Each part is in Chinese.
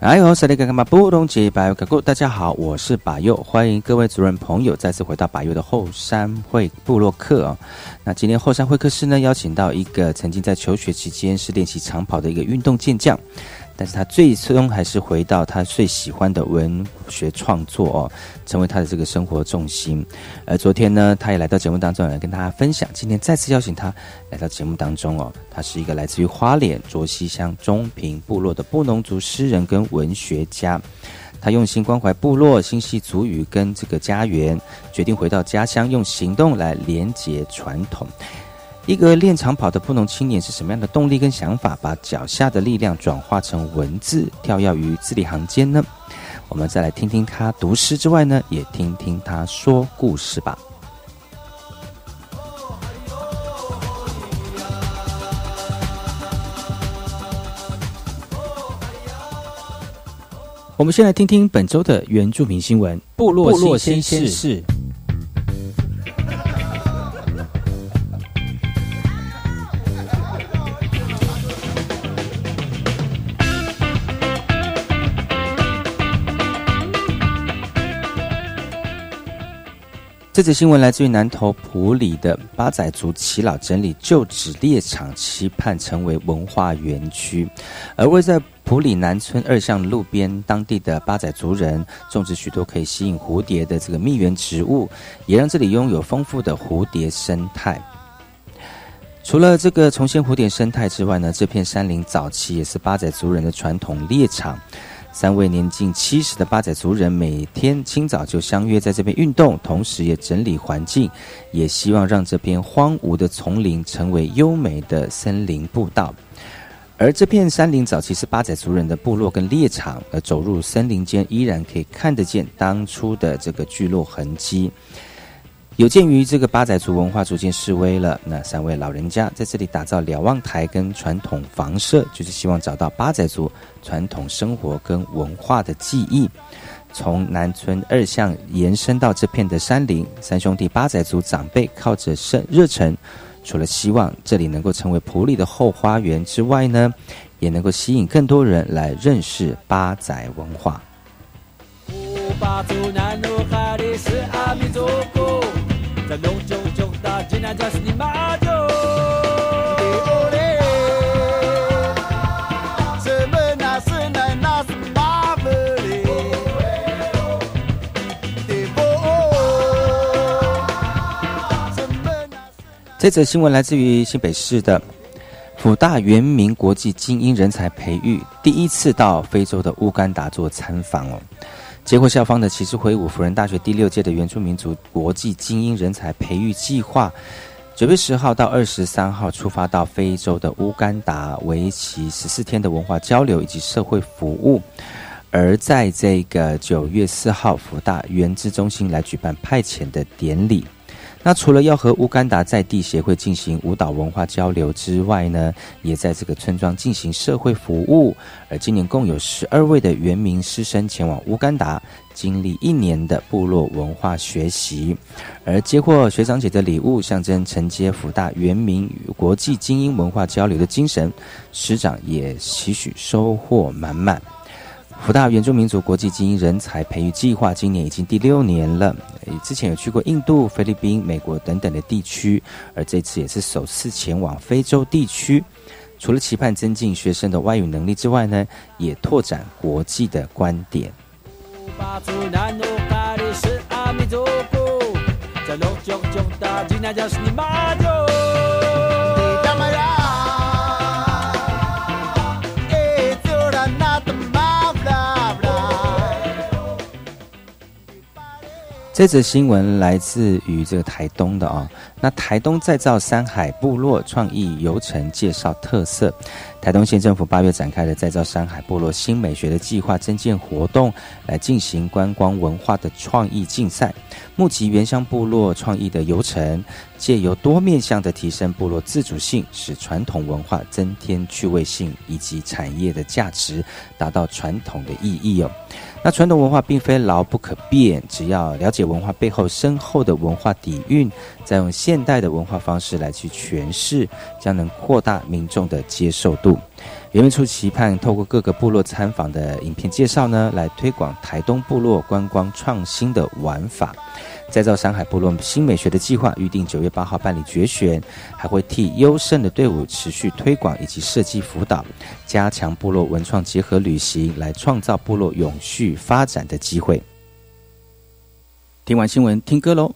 哎呦，萨利格格马布隆吉巴尤格古，大家好，我是巴佑，欢迎各位主任朋友再次回到巴佑的后山会部落客哦。那今天后山会客室呢，邀请到一个曾经在求学期间是练习长跑的一个运动健将。但是他最终还是回到他最喜欢的文学创作哦，成为他的这个生活重心。而昨天呢，他也来到节目当中来跟大家分享。今天再次邀请他来到节目当中哦，他是一个来自于花莲卓溪乡中平部落的布农族诗人跟文学家。他用心关怀部落、心系族语跟这个家园，决定回到家乡，用行动来连接传统。一个练长跑的布农青年是什么样的动力跟想法，把脚下的力量转化成文字，跳跃于字里行间呢？我们再来听听他读诗之外呢，也听听他说故事吧。我们先来听听本周的原住民新闻：部落新鲜事。这则新闻来自于南投埔里的八仔族耆老整理旧址猎场，期盼成为文化园区。而位在埔里南村二巷路边，当地的八仔族人种植许多可以吸引蝴蝶的这个蜜源植物，也让这里拥有丰富的蝴蝶生态。除了这个重现蝴蝶生态之外呢，这片山林早期也是八仔族人的传统猎场。三位年近七十的八仔族人每天清早就相约在这边运动，同时也整理环境，也希望让这片荒芜的丛林成为优美的森林步道。而这片山林早期是八仔族人的部落跟猎场，而走入森林间依然可以看得见当初的这个聚落痕迹。有鉴于这个八仔族文化逐渐式微了，那三位老人家在这里打造瞭望台跟传统房舍，就是希望找到八仔族传统生活跟文化的记忆。从南村二巷延伸到这片的山林，三兄弟八仔族长辈靠着热热忱，除了希望这里能够成为普里的后花园之外呢，也能够吸引更多人来认识八仔文化。这则新闻来自于新北市的辅大原民国际精英人才培育，第一次到非洲的乌干达做参访哦。接过校方的旗帜挥舞辅仁大学第六届的原住民族国际精英人才培育计划，九月十号到二十三号出发到非洲的乌干达，为期十四天的文化交流以及社会服务。而在这个九月四号，福大原知中心来举办派遣的典礼。那除了要和乌干达在地协会进行舞蹈文化交流之外呢，也在这个村庄进行社会服务。而今年共有十二位的原民师生前往乌干达，经历一年的部落文化学习。而接获学长姐的礼物，象征承接福大原民与国际精英文化交流的精神，师长也期许收获满满。福大原住民族国际精英人才培育计划今年已经第六年了，之前有去过印度、菲律宾、美国等等的地区，而这次也是首次前往非洲地区。除了期盼增进学生的外语能力之外呢，也拓展国际的观点。这则新闻来自于这个台东的啊，那台东再造山海部落创意游程介绍特色。台东县政府八月展开了再造山海部落新美学的计划增建活动，来进行观光文化的创意竞赛，募集原乡部落创意的游程，借由多面向的提升部落自主性，使传统文化增添趣味性以及产业的价值，达到传统的意义哦。那传统文化并非牢不可变，只要了解文化背后深厚的文化底蕴，再用现代的文化方式来去诠释，将能扩大民众的接受度。原民处期盼透过各个部落参访的影片介绍呢，来推广台东部落观光创新的玩法。再造山海部落新美学的计划预定九月八号办理决选，还会替优胜的队伍持续推广以及设计辅导，加强部落文创结合旅行，来创造部落永续发展的机会。听完新闻，听歌喽。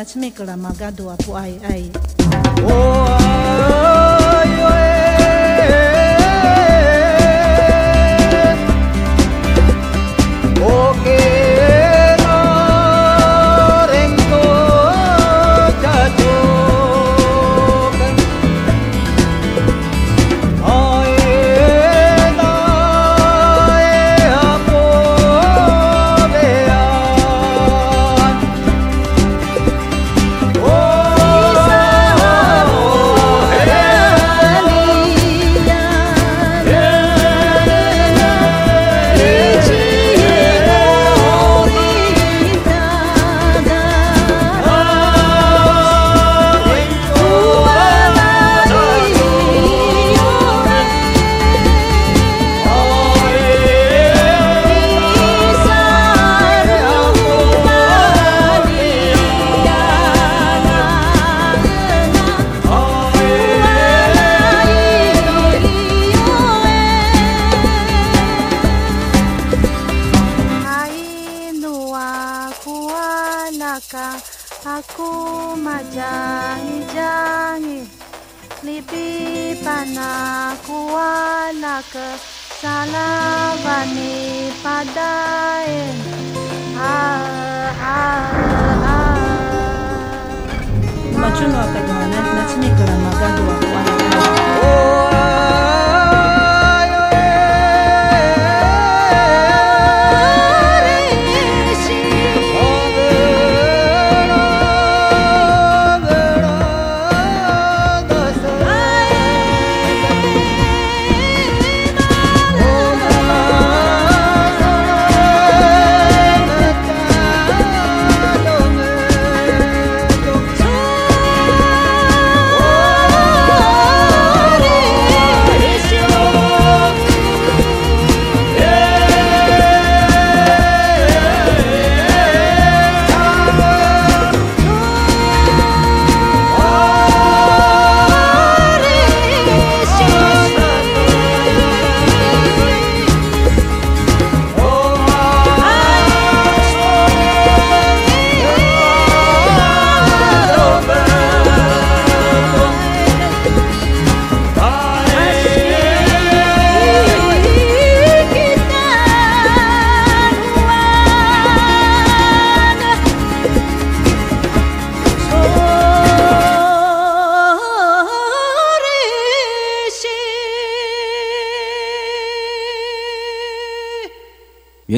Nutmeg Ramagado Apuay ay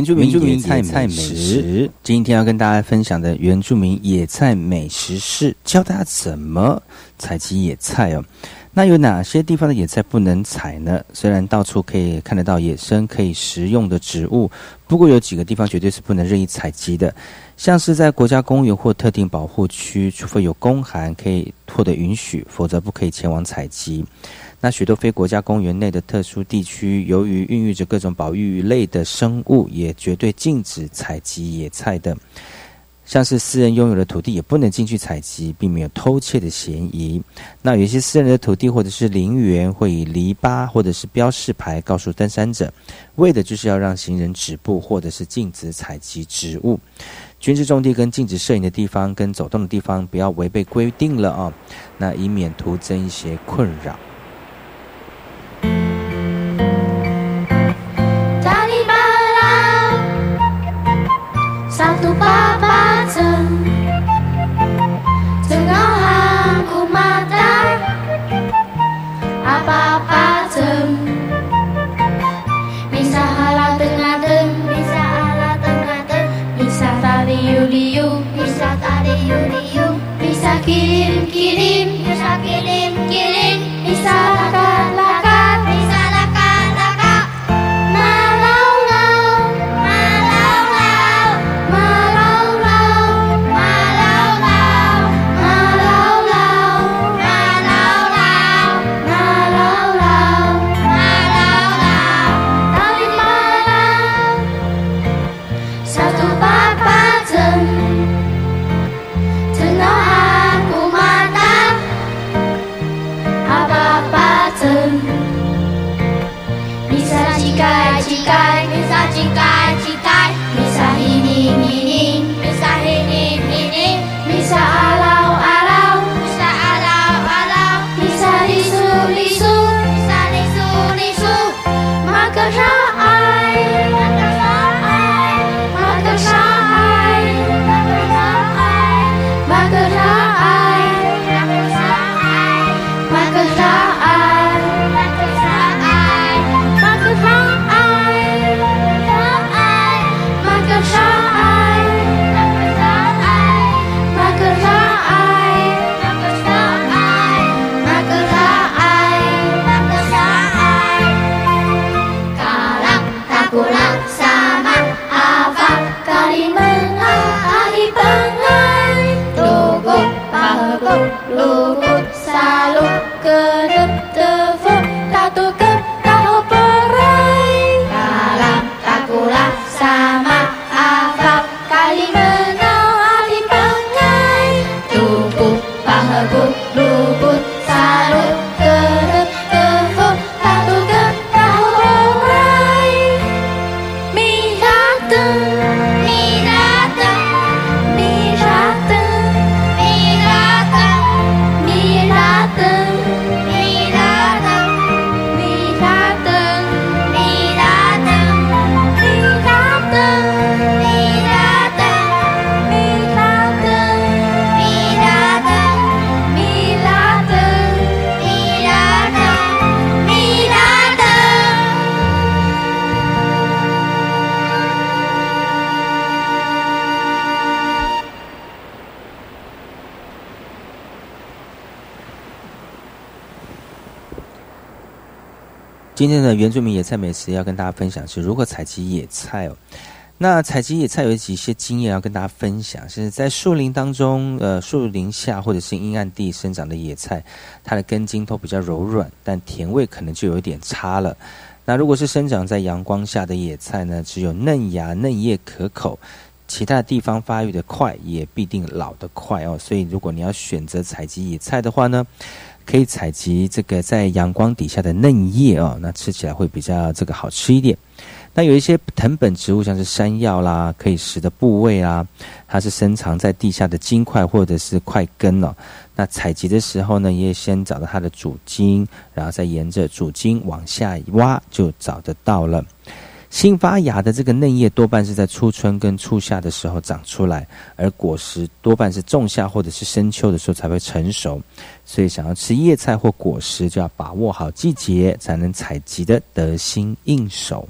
原住民野菜美食，今天要跟大家分享的原住民野菜美食是教大家怎么采集野菜哦。那有哪些地方的野菜不能采呢？虽然到处可以看得到野生可以食用的植物，不过有几个地方绝对是不能任意采集的，像是在国家公园或特定保护区，除非有公函可以获得允许，否则不可以前往采集。那许多非国家公园内的特殊地区，由于孕育着各种保育类的生物，也绝对禁止采集野菜的。像是私人拥有的土地，也不能进去采集，避免有偷窃的嫌疑。那有些私人的土地或者是陵园，会以篱笆或者是标示牌告诉登山者，为的就是要让行人止步，或者是禁止采集植物。军事重地跟禁止摄影的地方，跟走动的地方，不要违背规定了啊！那以免徒增一些困扰。satu papan 今天的原住民野菜美食要跟大家分享是如何采集野菜哦。那采集野菜有几些经验要跟大家分享，是在树林当中，呃，树林下或者是阴暗地生长的野菜，它的根茎都比较柔软，但甜味可能就有点差了。那如果是生长在阳光下的野菜呢，只有嫩芽嫩叶可口，其他地方发育的快，也必定老得快哦。所以如果你要选择采集野菜的话呢？可以采集这个在阳光底下的嫩叶哦，那吃起来会比较这个好吃一点。那有一些藤本植物，像是山药啦，可以食的部位啊，它是深藏在地下的茎块或者是块根哦。那采集的时候呢，也先找到它的主茎，然后再沿着主茎往下挖，就找得到了。新发芽的这个嫩叶多半是在初春跟初夏的时候长出来，而果实多半是仲夏或者是深秋的时候才会成熟。所以，想要吃叶菜或果实，就要把握好季节，才能采集的得心应手。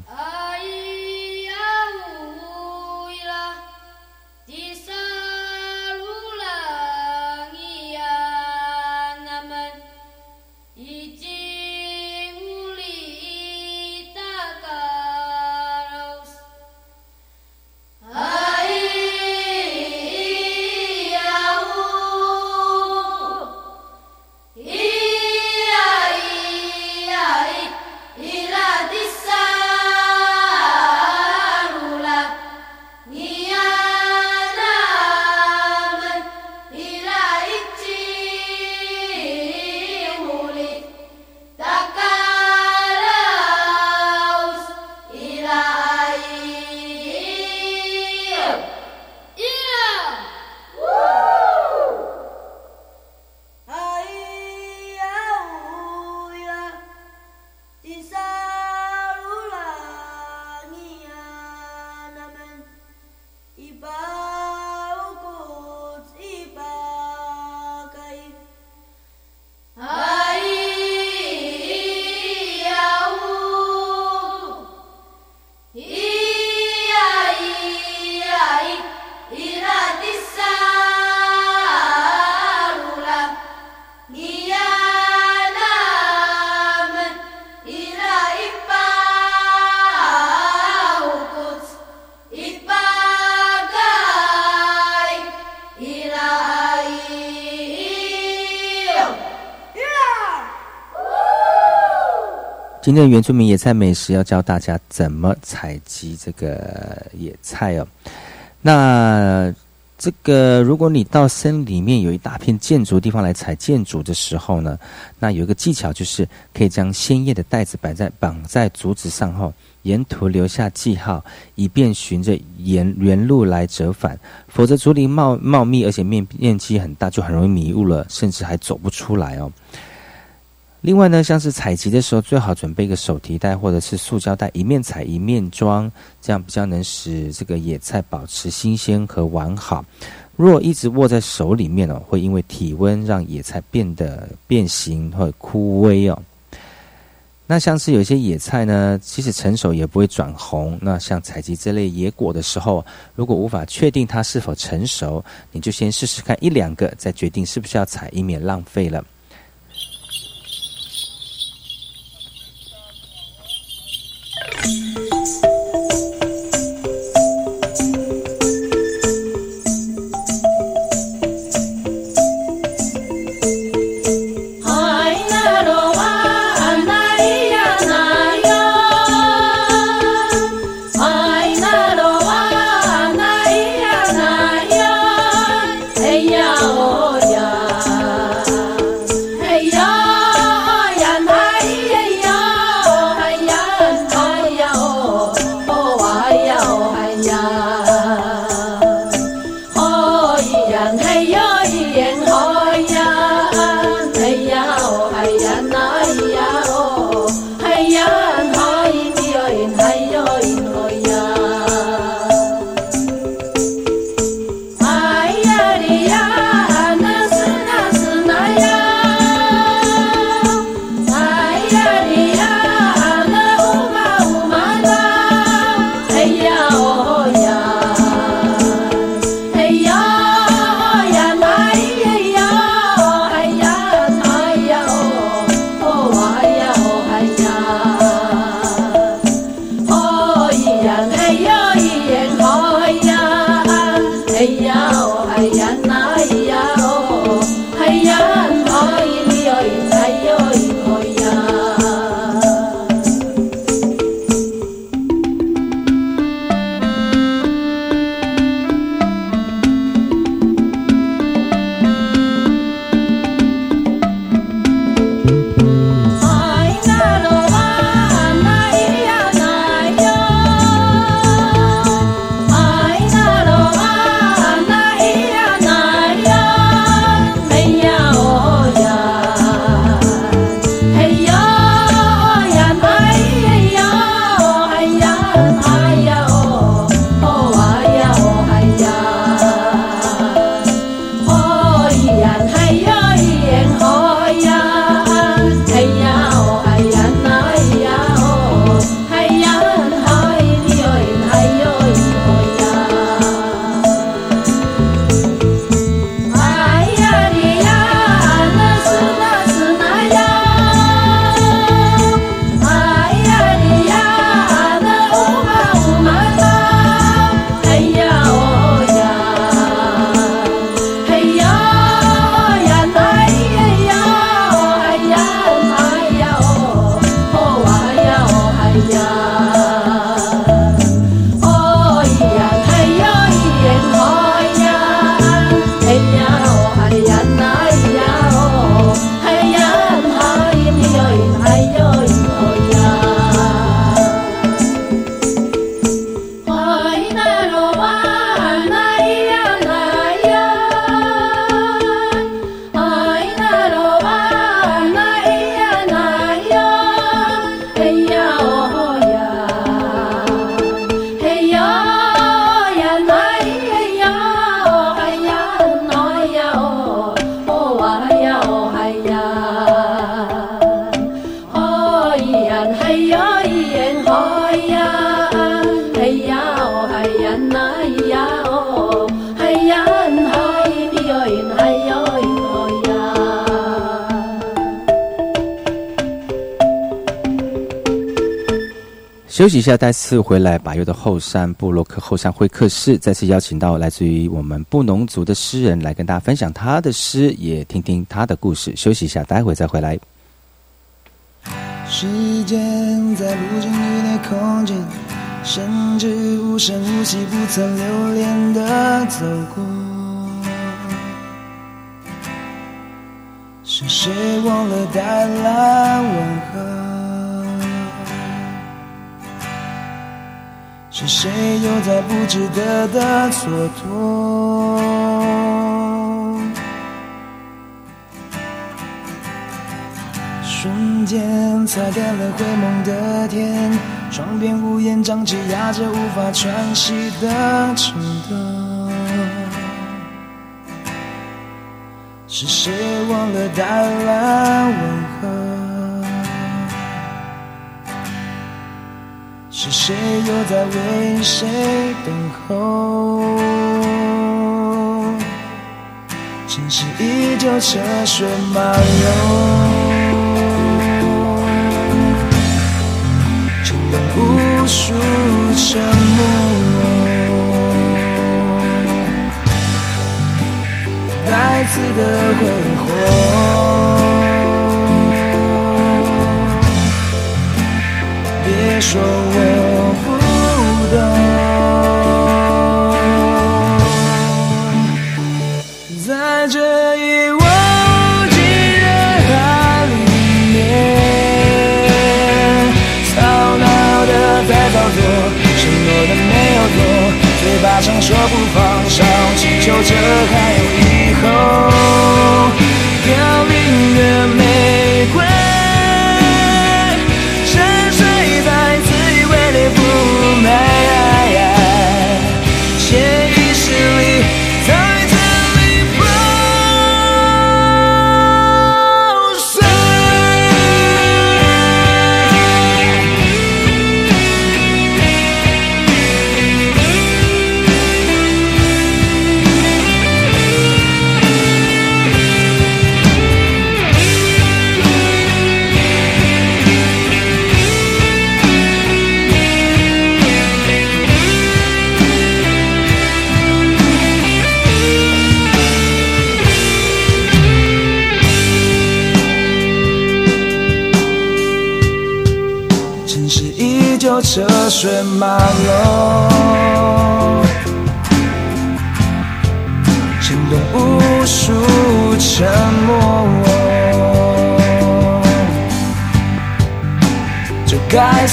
今天的原住民野菜美食要教大家怎么采集这个野菜哦。那这个，如果你到森里面有一大片建筑地方来采建筑的时候呢，那有一个技巧就是可以将鲜叶的袋子摆在绑在竹子上后，沿途留下记号，以便循着沿原路来折返。否则竹林茂茂密，而且面面积很大，就很容易迷路了，甚至还走不出来哦。另外呢，像是采集的时候，最好准备一个手提袋或者是塑胶袋，一面采一面装，这样比较能使这个野菜保持新鲜和完好。若一直握在手里面哦，会因为体温让野菜变得变形或枯萎哦。那像是有些野菜呢，即使成熟也不会转红。那像采集这类野果的时候，如果无法确定它是否成熟，你就先试试看一两个，再决定是不是要采，以免浪费了。休息一下，再次回来。把右的后山部落克后山会客室，再次邀请到来自于我们布农族的诗人来跟大家分享他的诗，也听听他的故事。休息一下，待会再回来。时间在不经意的空间，甚至无声无息、不曾留恋的走过。是谁忘了带来问候？是谁又在不值得的蹉跎？瞬间踩干了灰蒙的天，窗边乌烟瘴气压着无法喘息的城灯。是谁忘了带来问候？谁又在为谁等候？城市依旧车水马龙。无数沉默，再次的回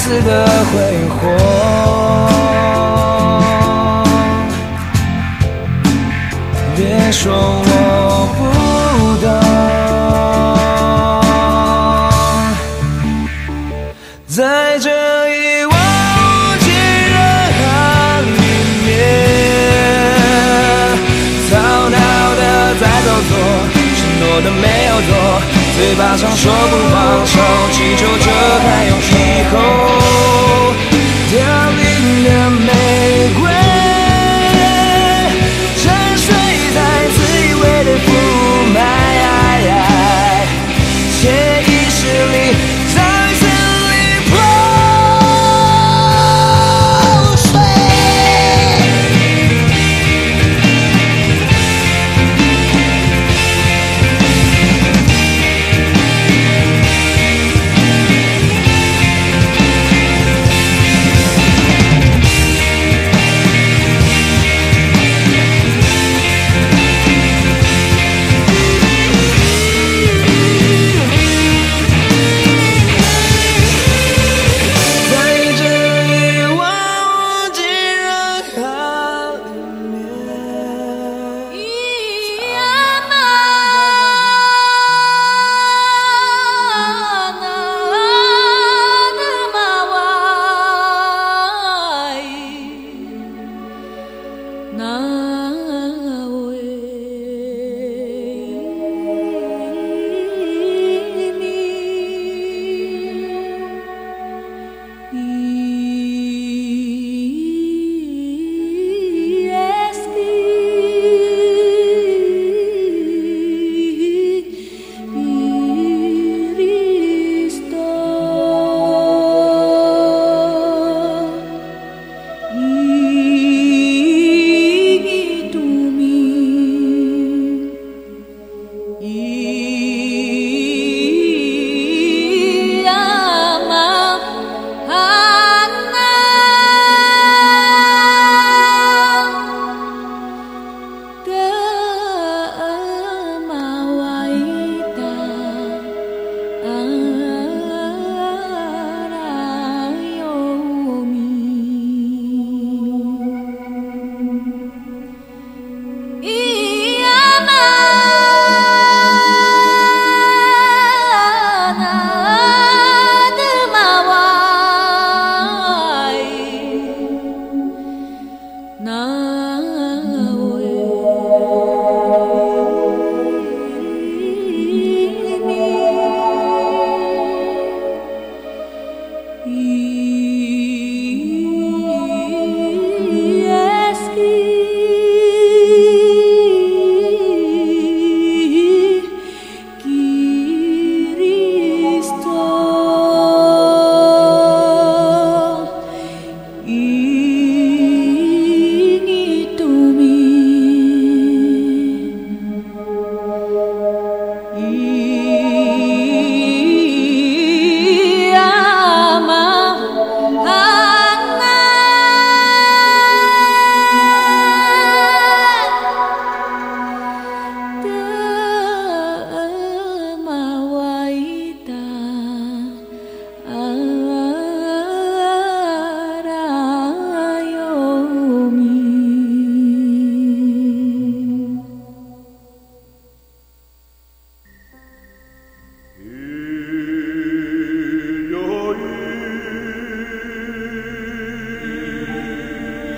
该死的挥霍，别说我不懂。在这一望无际人海里面，吵闹的在走错，承诺的没有做，嘴巴上说不放手，祈求着还有以后。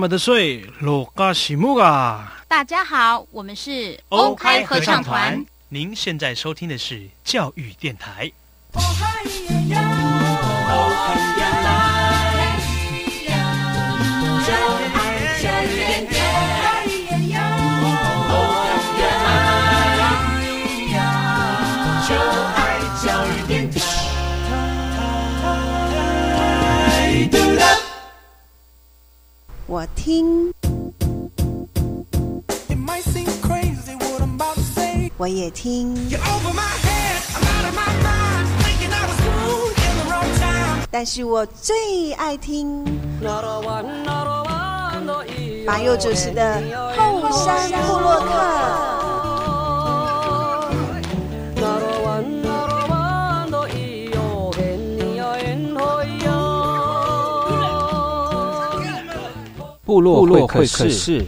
么的水，罗嘎西木啊！大家好，我们是欧开合唱团。您现在收听的是教育电台。我听，我也听，但是我最爱听马佑主持的后山部落客。部落会会客室。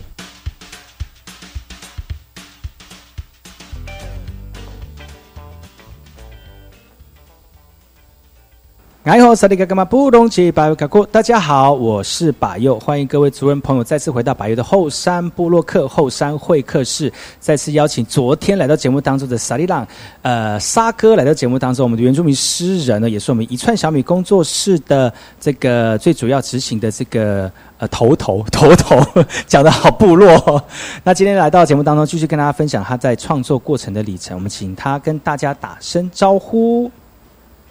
哎吼，萨利嘎嘎嘛布隆奇巴尤卡库，大家好，我是巴佑，欢迎各位族人朋友再次回到巴佑的后山部落客后山会客室，再次邀请昨天来到节目当中的萨利朗，呃，沙哥来到节目当中，我们的原住民诗人呢，也是我们一串小米工作室的这个最主要执行的这个呃头头 头头，讲的好部落、那今天来到节目当中，继续跟大家分享他在创作过程的里程，我们请他跟大家打声招呼。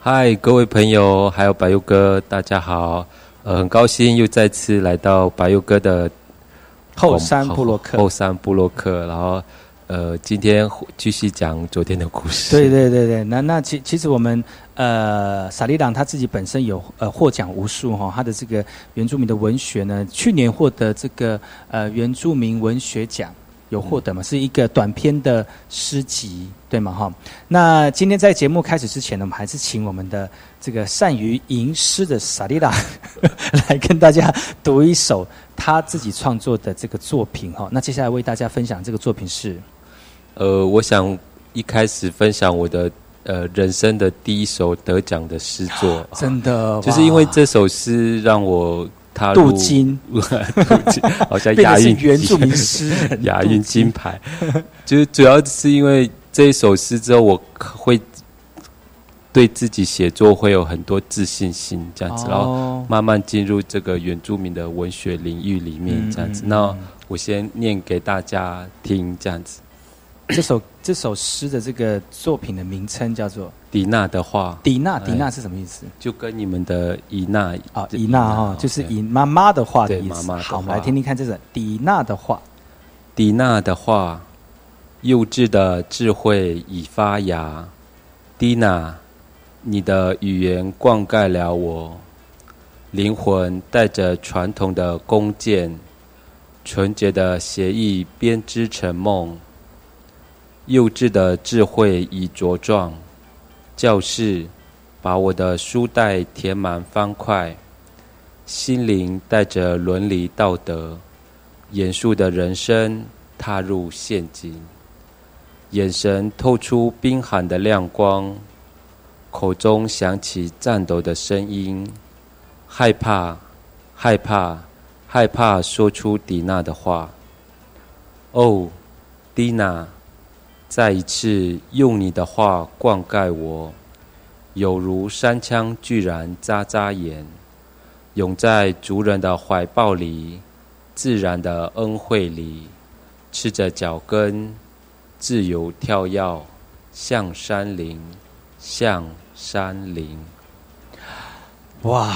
嗨，各位朋友，还有白佑哥，大家好。呃，很高兴又再次来到白佑哥的后山布洛克后山布洛克，然后呃，今天继续讲昨天的故事。对对对对，那那其其实我们呃，萨利朗他自己本身有呃获奖无数哈、他的这个原住民的文学呢，去年获得这个呃原住民文学奖。有获得嘛？是一个短篇的诗集，对吗？哈。那今天在节目开始之前呢，我们还是请我们的这个善于吟诗的萨利拉 来跟大家读一首他自己创作的这个作品哈。那接下来为大家分享这个作品是，呃，我想一开始分享我的呃人生的第一首得奖的诗作，真的，就是因为这首诗让我。他镀金，镀金，好像亚运原住民诗人，亚运金。牌，就是主要是因为这一首诗之后，我会对自己写作会有很多自信心，这样子，然后慢慢进入这个原住民的文学领域里面，这样子。那我先念给大家听，这样子。这首这首诗的这个作品的名称叫做《迪娜的话》。迪娜，迪娜是什么意思？就跟你们的伊娜啊，伊娜哈，就是以妈妈的话的意思。好，我们来听听看，这首迪娜的话。迪娜的话，幼稚的智慧已发芽。迪娜，你的语言灌溉了我灵魂，带着传统的弓箭，纯洁的协议编织成梦。幼稚的智慧已茁壮，教室把我的书袋填满方块，心灵带着伦理道德，严肃的人生踏入陷阱，眼神透出冰寒的亮光，口中响起颤抖的声音，害怕，害怕，害怕说出迪娜的话。哦，蒂娜。再一次用你的话灌溉我，有如山枪居然眨眨眼，永在族人的怀抱里，自然的恩惠里，赤着脚跟，自由跳跃，向山林，向山林。哇！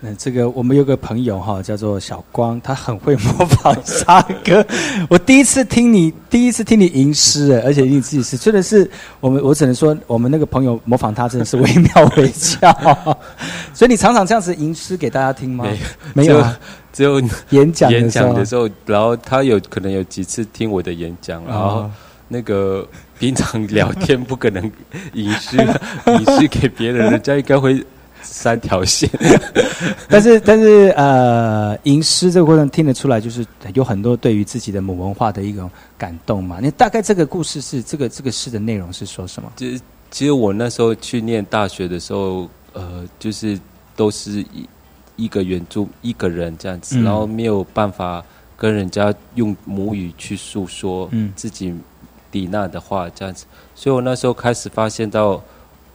那这个我们有个朋友哈，叫做小光，他很会模仿沙哥。我第一次听你，第一次听你吟诗，而且你自己是，真的是我们，我只能说我们那个朋友模仿他真的是惟妙惟肖。所以你常常这样子吟诗给大家听吗？没有，只有 演讲演讲的时候，然后他有可能有几次听我的演讲，然后那个平常聊天不可能吟诗 吟诗给别人，人家应该会。三条线，但是但是呃，吟诗这个过程听得出来，就是有很多对于自己的母文化的一种感动嘛。那大概这个故事是这个这个诗的内容是说什么？其实其实我那时候去念大学的时候，呃，就是都是一一个原著一个人这样子，然后没有办法跟人家用母语去诉说自己抵纳的话这样子，所以我那时候开始发现到。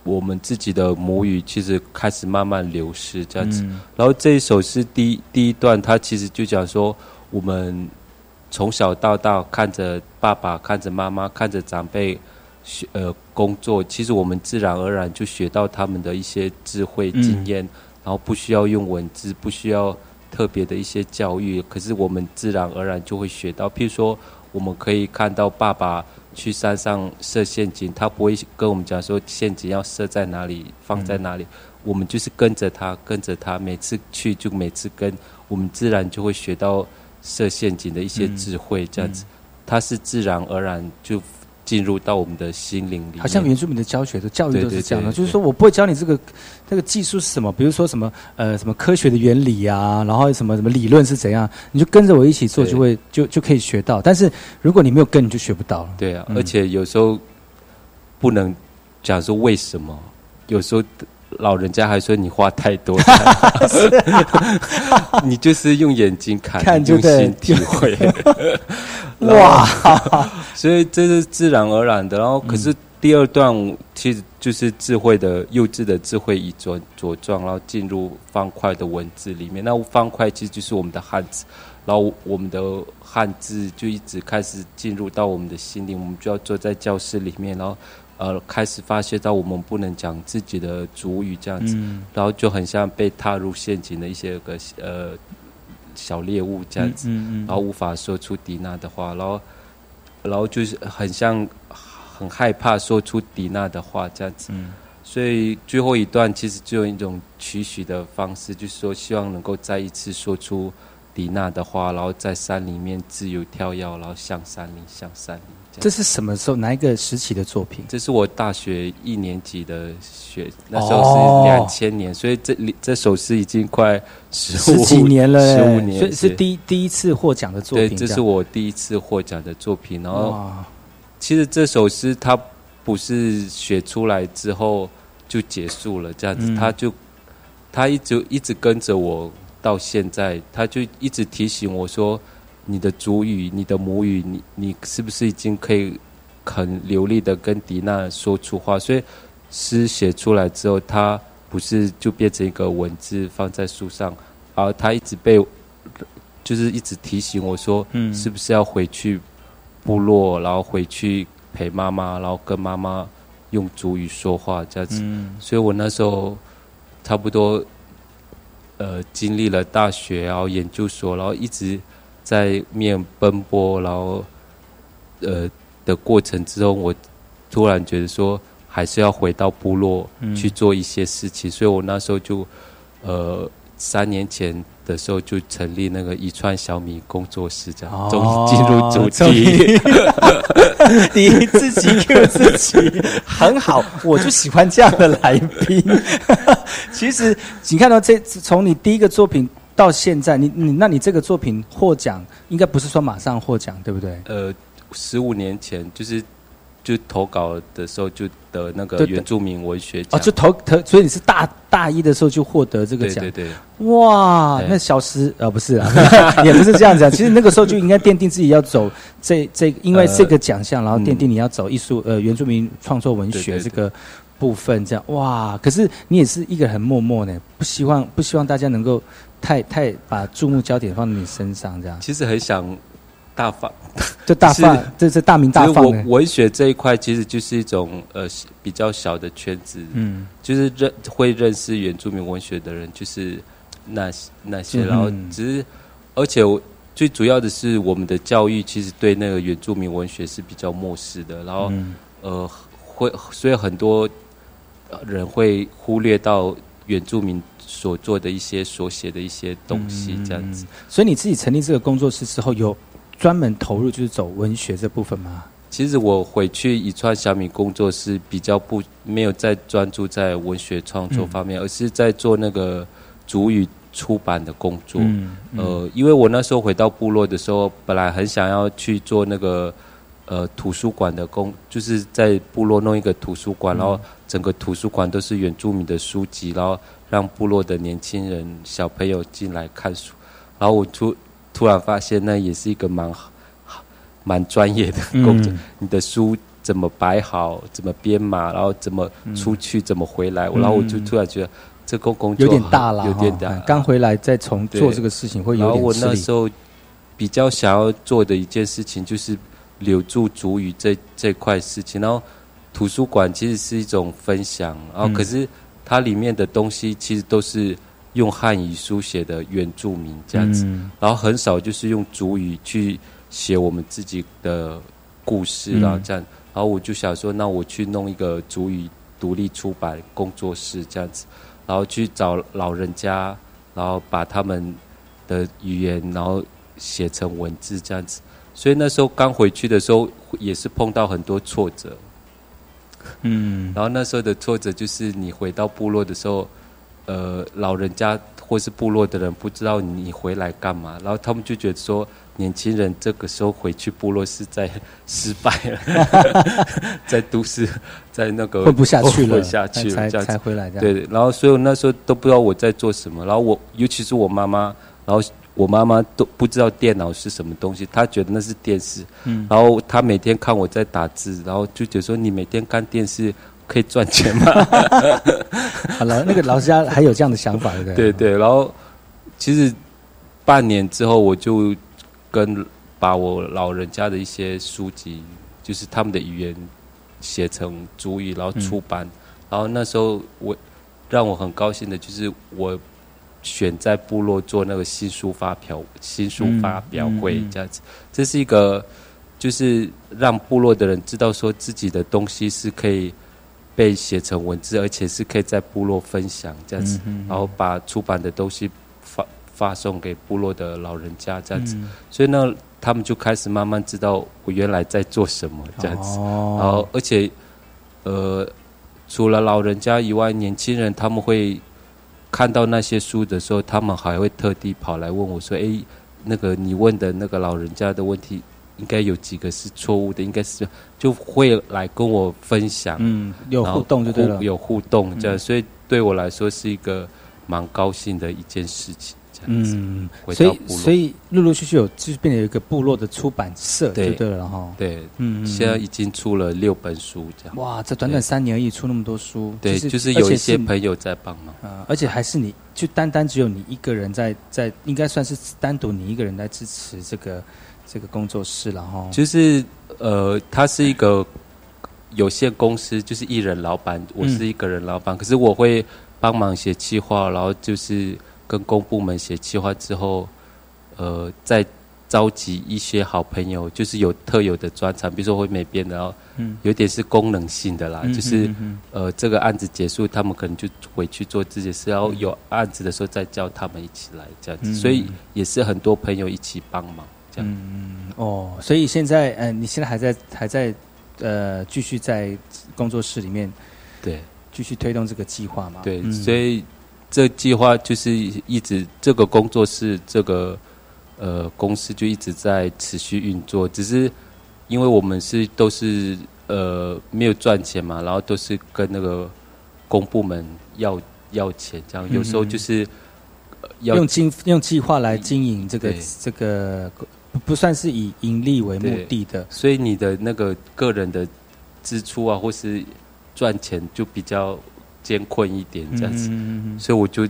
我们自己的母语其实开始慢慢流失，这样子。然后这一首是第第一段，它其实就讲说，我们从小到大看着爸爸、看着妈妈、看着长辈学呃工作，其实我们自然而然就学到他们的一些智慧经验，然后不需要用文字，不需要特别的一些教育，可是我们自然而然就会学到。譬如说，我们可以看到爸爸。去山上设陷阱，他不会跟我们讲说陷阱要设在哪里，放在哪里。我们就是跟着他，跟着他，每次去就每次跟，我们自然就会学到设陷阱的一些智慧。这样子，他是自然而然就。进入到我们的心灵里，好像原住民的教学的教育都是这样的，就是说我不会教你这个这个技术是什么，比如说什么呃什么科学的原理啊，然后什么什么理论是怎样，你就跟着我一起做，就会就就可以学到。但是如果你没有跟，你就学不到了。对啊，而且有时候不能讲说为什么，有时候。老人家还说你话太多 你就是用眼睛看，用心体会。哇，所以这是自然而然的。然后，可是第二段其实就是智慧的幼稚的智慧以茁茁壮，然后进入方块的文字里面。那方块其实就是我们的汉字，然后我们的汉字就一直开始进入到我们的心灵。我们就要坐在教室里面，然后。呃，开始发现到我们不能讲自己的主语这样子，然后就很像被踏入陷阱的一些个呃小猎物这样子，然后无法说出迪娜的话，然后然后就是很像很害怕说出迪娜的话这样子，所以最后一段其实就用一种取许的方式，就是说希望能够再一次说出迪娜的话，然后在山里面自由跳跃，然后向山林，向山林。这是什么时候？哪一个时期的作品？这是我大学一年级的学，那时候是两千年，所以这这首诗已经快十几年了，十五年，所以是第第一次获奖的作品。对，这是我第一次获奖的作品。然后，其实这首诗它不是写出来之后就结束了，这样子，他就他一直一直跟着我到现在，他就一直提醒我说。你的主语，你的母语，你你是不是已经可以很流利的跟迪娜说出话？所以诗写出来之后，它不是就变成一个文字放在书上，而它一直被就是一直提醒我说，嗯，是不是要回去部落，然后回去陪妈妈，然后跟妈妈用主语说话这样子。所以我那时候差不多呃经历了大学，然后研究所，然后一直。在面奔波，然后呃的过程之中，我突然觉得说，还是要回到部落去做一些事情，所以我那时候就呃三年前的时候就成立那个一串小米工作室，这样终于进入主题。你自己 Q 自己很好，我就喜欢这样的来宾。其实你看到这从你第一个作品。到现在，你你那你这个作品获奖，应该不是说马上获奖，对不对？呃，十五年前就是就投稿的时候就得那个原住民文学奖哦，就投投，所以你是大大一的时候就获得这个奖，对对对，哇，那小时呃不是啊，也不是这样子啊。其实那个时候就应该奠定自己要走这这，因为呃这个奖项，然后奠嗯定你要走艺术呃原住民创作文学这个部分，这样哇。可是你也是一个人很默默呢，不希望不希望大家能够太太把注目焦点放在你身上，这样。其实很想大放，就大放这是大名大放。我文学这一块其实就是一种呃比较小的圈子，嗯。就是认会认识原住民文学的人，就是那那些，嗯然后只是，而且我最主要的是我们的教育其实对那个原住民文学是比较漠视的，然后、嗯。呃会所以很多呃人会忽略到原住民所做的一些所写的一些东西，这样子。所以你自己成立这个工作室之后，有专门投入就是走文学这部分吗？其实我回去一串小米工作室比较不没有在专注在文学创作方面，而是在做那个主语出版的工作。嗯嗯呃，因为我那时候回到部落的时候，本来很想要去做那个呃图书馆的工，就是在部落弄一个图书馆，然后整个图书馆都是原住民的书籍，然后让部落的年轻人小朋友进来看书。然后我突突然发现，那也是一个蛮好蛮专业的工作。嗯你的书怎么摆好，怎么编码，然后怎么出去，怎么回来，然后我就突然觉得这个工作有点大了，有点大。刚回来再重做这个事情会有点然后我那时候比较想要做的一件事情就是留住主语这这块事情。然后图书馆其实是一种分享，然后嗯可是它里面的东西其实都是用汉语书写的原住民这样子，嗯然后很少就是用主语去写我们自己的故事，嗯然后这样。然后我就想说，那我去弄一个主语独立出版工作室这样子，然后去找老人家，然后把他们的语言，然后写成文字这样子。所以那时候刚回去的时候，也是碰到很多挫折。嗯，然后那时候的挫折就是你回到部落的时候，呃，老人家或是部落的人不知道你回来干嘛，然后他们就觉得说，年轻人这个时候回去部落是在失败了，在都市，在那个混不下去了混不下去了才这样才回来这样。对，然后所以我那时候都不知道我在做什么，然后我尤其是我妈妈，然后我妈妈都不知道电脑是什么东西，她觉得那是电视，嗯然后她每天看我在打字，然后就觉得说你每天看电视可以赚钱吗？好了，那个老师家还有这样的想法，对不对？对对，然后其实半年之后，我就跟把我老人家的一些书籍，就是他们的语言写成主语，然后出版。然后那时候我让我很高兴的就是我选在部落做那个新书发表新书发表会这样子，这是一个就是让部落的人知道说自己的东西是可以被写成文字，而且是可以在部落分享这样子，然后把出版的东西发发送给部落的老人家这样子，嗯。所以呢，他们就开始慢慢知道我原来在做什么这样子，哦。然后而且呃，除了老人家以外，年轻人他们会看到那些书的时候，他们还会特地跑来问我说：“诶，那个你问的那个老人家的问题，应该有几个是错误的？应该是就会来跟我分享，嗯有互动就对了互有互动这样，嗯所以对我来说是一个蛮高兴的一件事情。这样子，嗯，所以所以陆陆续续有就是变成有一个部落的出版社，就对对了哈。对，嗯嗯现在已经出了六本书这样。哇，这短短三年而已出那么多书，对，就就是有一些朋友在帮忙。啊，而且还是你就单单只有你一个人在在，应该算是单独你一个人在支持这个这个工作室了哈。就是呃，他是一个有限公司，就是一人老板，我是一个人老板，可是我会帮忙写企划，然后就是跟公部门写计划之后，呃，再召集一些好朋友，就是有特有的专长，比如说会美编的，然后嗯。有点是功能性的啦，嗯就是嗯嗯呃这个案子结束，他们可能就回去做自己的事，然后有案子的时候再叫他们一起来这样子，嗯所以也是很多朋友一起帮忙这样。嗯哦，所以现在呃，你现在还在还在呃继续在工作室里面对。继续推动这个计划嘛？对，嗯。所以这计划就是一直这个工作室这个呃公司就一直在持续运作，只是因为我们是都是呃没有赚钱嘛，然后都是跟那个公部门要要钱，这样有时候就是。用经用计划来经营这个这个不不算是以盈利为目的的，所以你的那个个人的支出啊，或是赚钱就比较艰困一点这样子，所以我就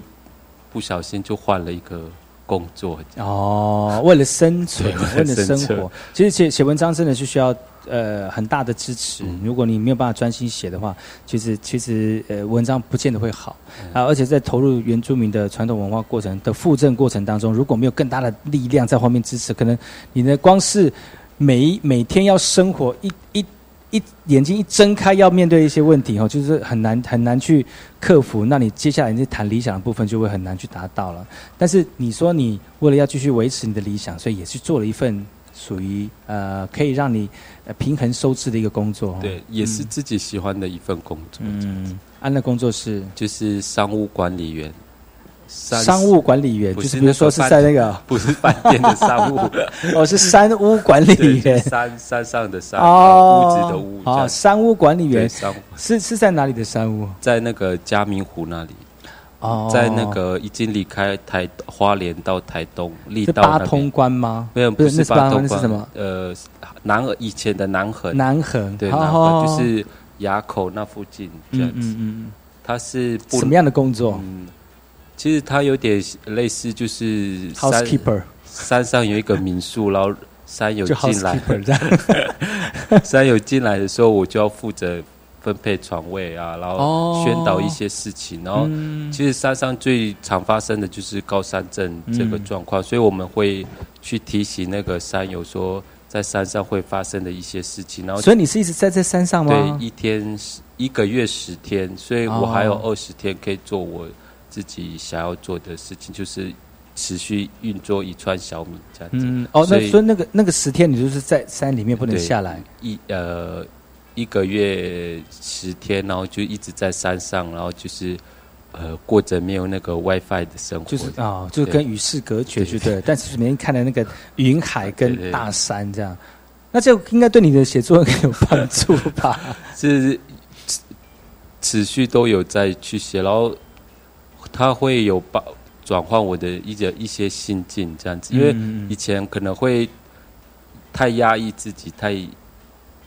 不小心就换了一个工作哦，为了生存，为了生活，其实写写文章真的是需要。呃，很大的支持。如果你没有办法专心写的话，其实其实呃，文章不见得会好啊。而且在投入原住民的传统文化过程的复振过程当中，如果没有更大的力量在后面支持，可能你的光是每每天要生活一一一眼睛一睁开要面对一些问题哈，就是很难很难去克服。那你接下来你谈理想的部分就会很难去达到了。但是你说你为了要继续维持你的理想，所以也是做了一份。属于呃，可以让你平衡收支的一个工作，对，也是自己喜欢的一份工作。嗯，安乐工作是就是商务管理员，商务管理员就是比如说是在那个。不是饭店的商务，哦，是山屋管理员，山山上的山，屋子的屋，哦，山屋管理员，是是在哪里的山屋？在那个嘉明湖那里。在那个已经离开台花莲到台东，立到八通关吗？没有，不是八通关。是什么？呃，南以前的南横，南横。对，南横就是垭口那附近这样子。嗯嗯它是什么样的工作？嗯，其实它有点类似，就是 housekeeper。山上有一个民宿，然后山友进来，山友进来的时候，我就要负责。分配床位啊，然后宣导一些事情，然后其实山上最常发生的就是高山症这个状况，所以我们会去提醒那个山友说，在山上会发生的一些事情。然后，所以你是一直在这山上吗？对，一天一个月十天，所以我还有二十天可以做我自己想要做的事情，就是持续运作一串小米这样子。嗯，哦，那所以那个那个十天你就是在山里面不能下来一呃。一个月十天，然后就一直在山上，然后就是呃过着没有那个 WiFi 的生活，就是啊，就是跟与世隔绝，就对。但是每天看的那个云海跟大山这样，那这应该对你的写作很有帮助吧？是持续都有在去写，然后他会有把转换我的一些一些心境这样子，因为以前可能会太压抑自己，太。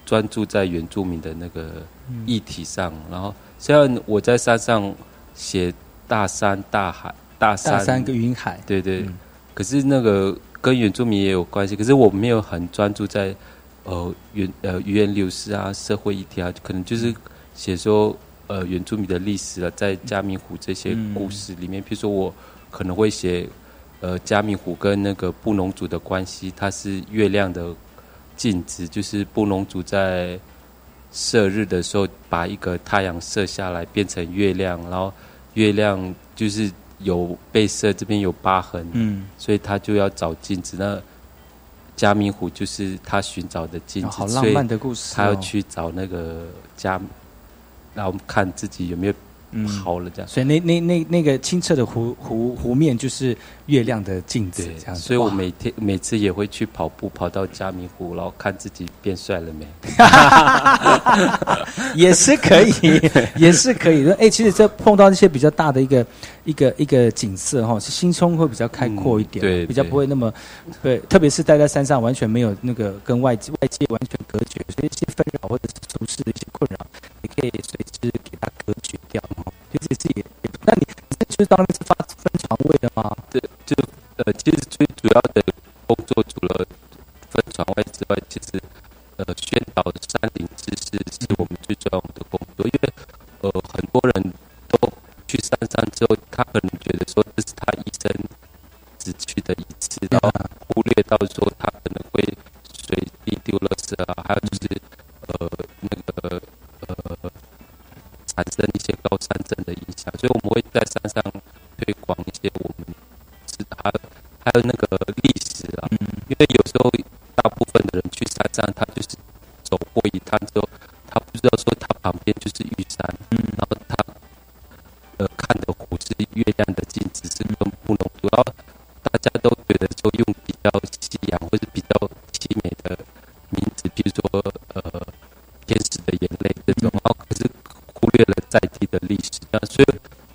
专注在原住民的那个议题上，然后虽然我在山上写大山、大海、大山跟云海，对对，可是那个跟原住民也有关系。可是我没有很专注在呃原呃语言流失啊、社会议题啊，可能就是写说呃原住民的历史了，在加明湖这些故事里面，比如说我可能会写呃加明湖跟那个布农族的关系，它是月亮的。镜子就是布农族在射日的时候，把一个太阳射下来变成月亮，然后月亮就是有被射这边有疤痕，嗯，所以他就要找镜子。那加明湖就是他寻找的镜子，好浪漫的故事。他要去找那个加，那我们看自己有没有。好了，这样，所以那那那那个清澈的湖湖湖面就是月亮的镜子，这样。所以我每天每次也会去跑步，跑到嘉明湖，然后看自己变帅了没。也是可以，也是可以。哎，其实这碰到一些比较大的一个一个一个景色哈，是心胸会比较开阔一点，对，比较不会那么对。特别是待在山上，完全没有那个跟外界外界完全隔绝，所以一些纷扰或者是俗世的一些困扰，你可以随之给它隔绝掉。其实也，那你就是当那是发分床位的吗？对，就呃，其实最主要的工作除了分床位之外，其实呃，宣导山林知识是我们最重要的工作。因为呃，很多人都去山上之后，他可能觉得说这是他一生只去的一次，然后忽略到说他可能会随地丢垃圾啊，还有就是呃那个呃。产生一些高山症的影响，所以我们会在山上推广一些我们是还还有那个历史啊，因为有时候大部分的人去山上，他就是走过一趟之后，他不知道说他旁边就是玉山，然后他呃看的湖是月亮的了在地的历史，这样，所以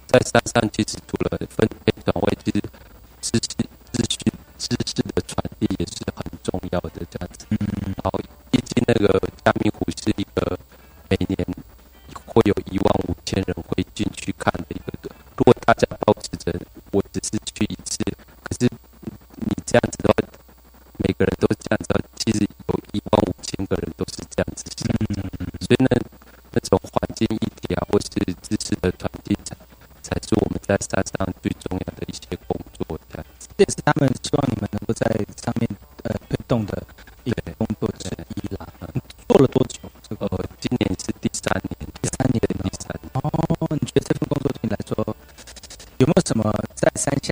在山上其实除了分配岗位，其实知识、资讯、知识的传递也是很重要的，这样子。然后，毕竟那个嘉明湖是一个每年会有一万五千人会进去看的一个，如果大家保持着我只是去一次，可是你这样子的话，每个人都这样子，其实有一万五千个人都是这样子想的，所以呢，那种环境议题啊，或是知识的传递，才才是我们在山上最重要的一些工作。这样子，这也是他们希望你们能够在上面呃推动的一个工作之一啦。做了多久？这个呃，今年是第三年，第三年，第三年。哦，你觉得这份工作对你来说有没有什么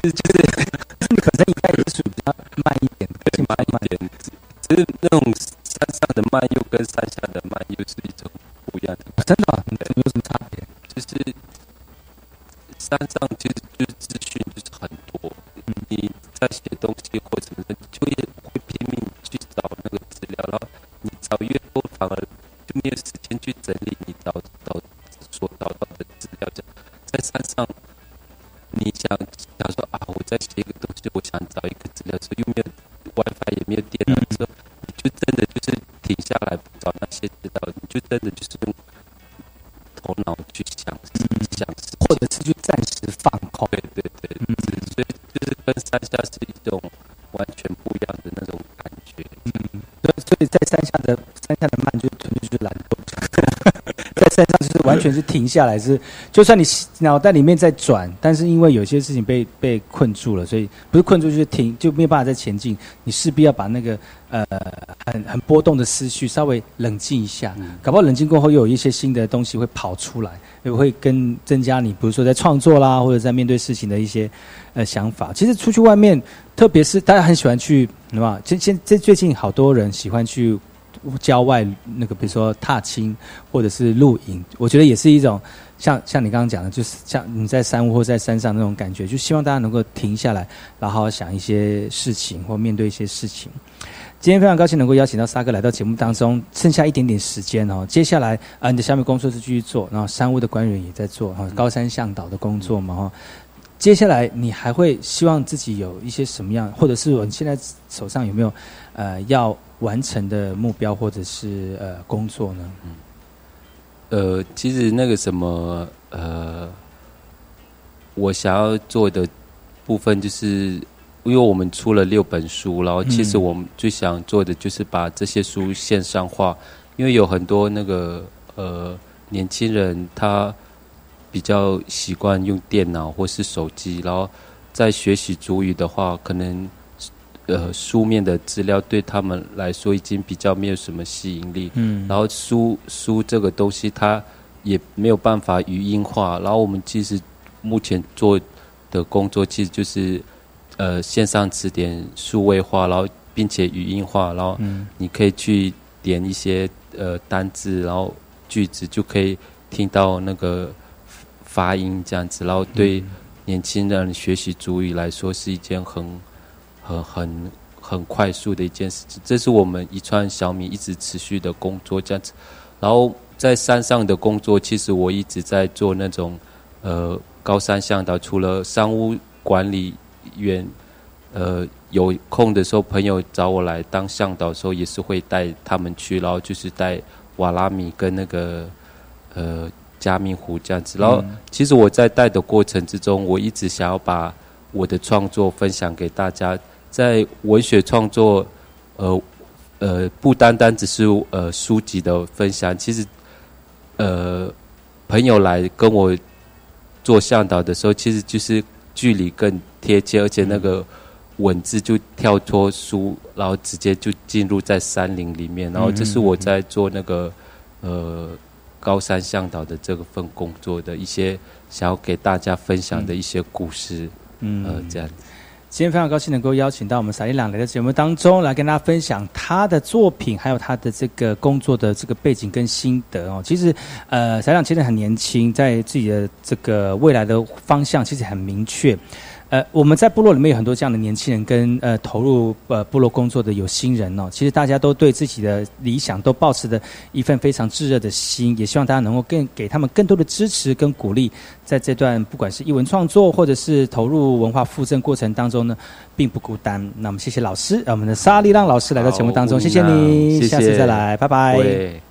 就是就是，你本身应该也是比较慢一点，对，慢一点。只是那种山上的慢，又跟山下的慢又是一种不一样的。真的、啊，有什么差别？就是山上其实就是资讯就是很多，你在写东西或什么的，就会会拼命去找那个资料，然后你找越多，反而就没有时间去整理你找找所找到的资料。在山上，全是停下来，是就算你脑袋里面在转，但是因为有些事情被被困住了，所以不是困住就是停，就没有办法再前进。你势必要把那个呃很很波动的思绪稍微冷静一下，搞不好冷静过后又有一些新的东西会跑出来，也会跟增加你，比如说在创作啦，或者在面对事情的一些呃想法。其实出去外面，特别是大家很喜欢去，对吧？现现这最近好多人喜欢去郊外那个，比如说踏青或者是露营，我觉得也是一种像像你刚刚讲的，就是像你在山屋或在山上那种感觉，就希望大家能够停下来，然后想一些事情或面对一些事情。今天非常高兴能够邀请到沙哥来到节目当中，剩下一点点时间哦。接下来啊，你的下面工作是继续做，然后山屋的官员也在做哈，高山向导的工作嘛哈。接下来你还会希望自己有一些什么样，或者是你现在手上有没有呃要完成的目标或者是呃工作呢？嗯，呃，其实那个什么呃，我想要做的部分就是，因为我们出了六本书，然后其实我们最想做的就是把这些书线上化，因为有很多那个呃年轻人他比较习惯用电脑或是手机，然后在学习主语的话，可能呃书面的资料对他们来说已经比较没有什么吸引力，嗯。然后书书这个东西它也没有办法语音化，然后我们其实目前做的工作其实就是呃线上词典数位化，然后并且语音化，然后嗯。你可以去点一些呃单字，然后句子就可以听到那个发音这样子，然后对年轻人学习主语来说是一件很很很很快速的一件事情。这是我们一串小米一直持续的工作这样子。然后在山上的工作，其实我一直在做那种呃高山向导，除了商务管理员，呃有空的时候朋友找我来当向导的时候，也是会带他们去，然后就是带瓦拉米跟那个呃加密湖这样子。然后，其实我在带的过程之中，我一直想要把我的创作分享给大家。在文学创作，呃呃，不单单只是呃书籍的分享，其实，呃，朋友来跟我做向导的时候，其实就是距离更贴切，而且那个文字就跳脱书，然后直接就进入在山林里面。然后，这是我在做那个呃高山向导的这个份工作的一些想要给大家分享的一些故事，呃，这样。今天非常高兴能够邀请到我们萨利朗来到节目当中，来跟大家分享他的作品，还有他的这个工作的这个背景跟心得哦。其实，呃，萨利朗其实很年轻，在自己的这个未来的方向其实很明确。呃，我们在部落里面有很多这样的年轻人，跟呃投入呃部落工作的有心人哦。其实大家都对自己的理想都保持着一份非常炙热的心，也希望大家能够更给他们更多的支持跟鼓励，在这段不管是译文创作或者是投入文化复振过程当中呢，并不孤单。那我们谢谢老师，我们的沙利浪老师来到节目当中，谢谢你，下次再来，拜拜。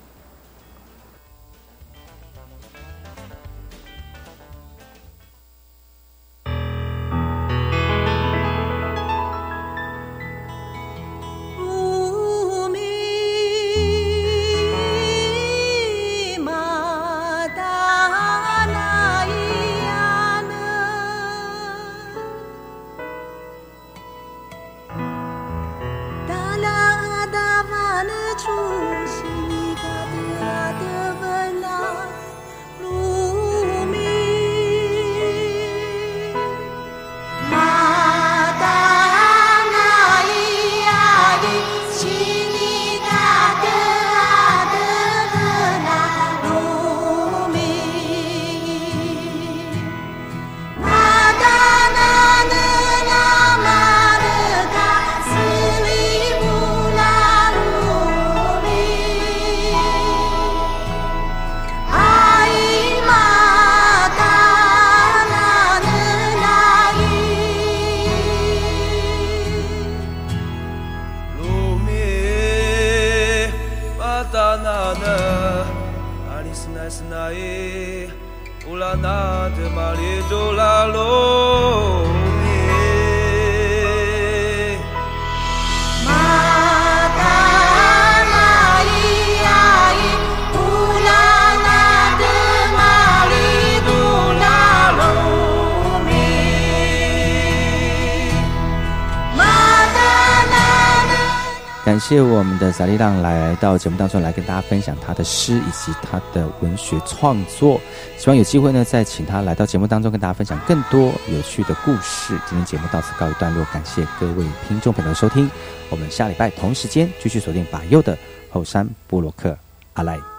感谢我们的萨利浪来到节目当中来跟大家分享他的诗以及他的文学创作，希望有机会呢再请他来到节目当中跟大家分享更多有趣的故事。今天节目到此告一段落，感谢各位听众朋友的收听，我们下礼拜同时间继续锁定把右的后山布洛克阿赖。